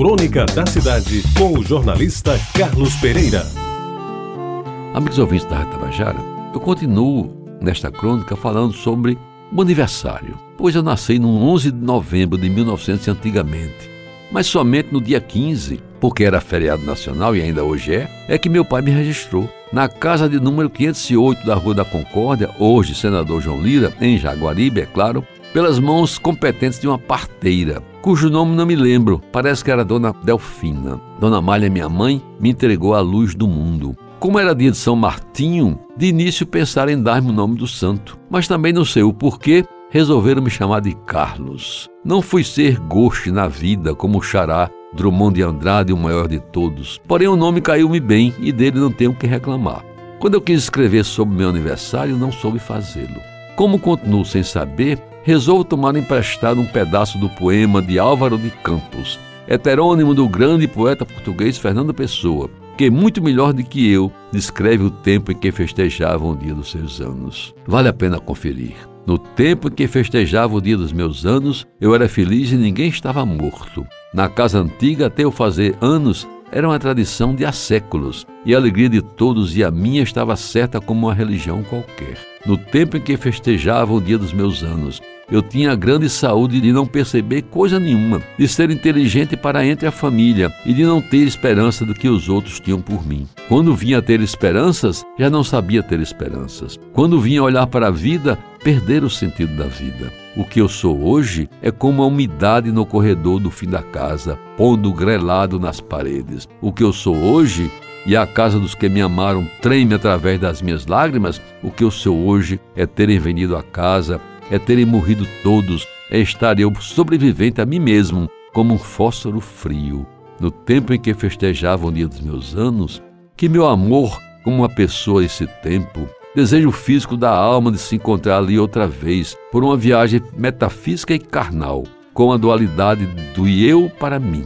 Crônica da Cidade, com o jornalista Carlos Pereira. Amigos ouvintes da Tabajara, eu continuo nesta crônica falando sobre o aniversário, pois eu nasci no 11 de novembro de 1900 antigamente, mas somente no dia 15, porque era feriado nacional e ainda hoje é, é que meu pai me registrou na casa de número 508 da Rua da Concórdia, hoje senador João Lira, em Jaguaribe, é claro, pelas mãos competentes de uma parteira, cujo nome não me lembro, parece que era Dona Delfina. Dona Malha, minha mãe, me entregou a luz do mundo. Como era dia de São Martinho, de início pensaram em dar-me o nome do santo, mas também não sei o porquê, resolveram me chamar de Carlos. Não fui ser goste na vida como o xará Drummond de Andrade, o maior de todos, porém o nome caiu-me bem e dele não tenho o que reclamar. Quando eu quis escrever sobre meu aniversário, não soube fazê-lo. Como continuo sem saber, resolvo tomar emprestado um pedaço do poema de Álvaro de Campos, heterônimo do grande poeta português Fernando Pessoa, que muito melhor do que eu descreve o tempo em que festejavam o dia dos seus anos. Vale a pena conferir. No tempo em que festejava o dia dos meus anos, eu era feliz e ninguém estava morto. Na casa antiga, até eu fazer anos, era uma tradição de há séculos, e a alegria de todos e a minha estava certa como uma religião qualquer. No tempo em que festejava o dia dos meus anos, eu tinha a grande saúde de não perceber coisa nenhuma, de ser inteligente para entre a família e de não ter esperança do que os outros tinham por mim. Quando vinha ter esperanças, já não sabia ter esperanças. Quando vinha olhar para a vida, perder o sentido da vida. O que eu sou hoje é como a umidade no corredor do fim da casa, pondo grelado nas paredes. O que eu sou hoje e a casa dos que me amaram treme através das minhas lágrimas, o que eu sou hoje é terem venido à casa é terem morrido todos, é estar eu sobrevivente a mim mesmo, como um fósforo frio. No tempo em que festejava o dia dos meus anos, que meu amor, como uma pessoa esse tempo, desejo físico da alma de se encontrar ali outra vez, por uma viagem metafísica e carnal, com a dualidade do eu para mim.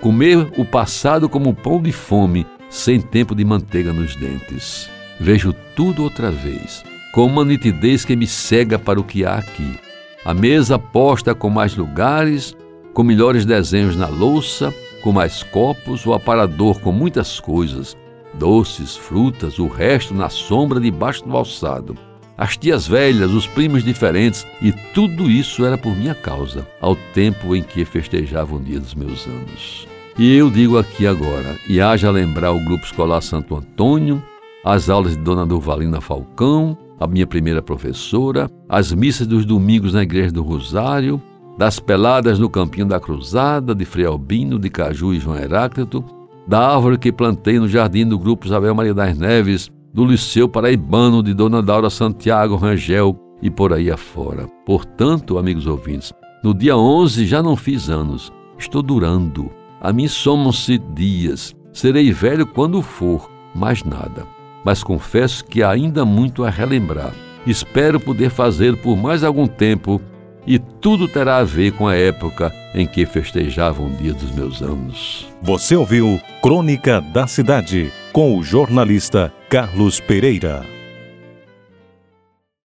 Comer o passado como pão de fome, sem tempo de manteiga nos dentes. Vejo tudo outra vez, com uma nitidez que me cega para o que há aqui. A mesa posta com mais lugares, com melhores desenhos na louça, com mais copos, o aparador com muitas coisas, doces, frutas, o resto na sombra debaixo do alçado. As tias velhas, os primos diferentes, e tudo isso era por minha causa, ao tempo em que festejava o dia dos meus anos. E eu digo aqui agora, e haja lembrar o Grupo Escolar Santo Antônio, as aulas de Dona Durvalina Falcão, a minha primeira professora, as missas dos domingos na Igreja do Rosário, das peladas no Campinho da Cruzada, de Frei Albino, de Caju e João Heráclito, da árvore que plantei no jardim do Grupo Isabel Maria das Neves, do Liceu Paraibano de Dona Daura Santiago Rangel e por aí afora. Portanto, amigos ouvintes, no dia 11 já não fiz anos, estou durando. A mim somam-se dias, serei velho quando for, mais nada mas confesso que há ainda muito a relembrar. Espero poder fazer por mais algum tempo e tudo terá a ver com a época em que festejavam o dia dos meus anos. Você ouviu Crônica da Cidade com o jornalista Carlos Pereira.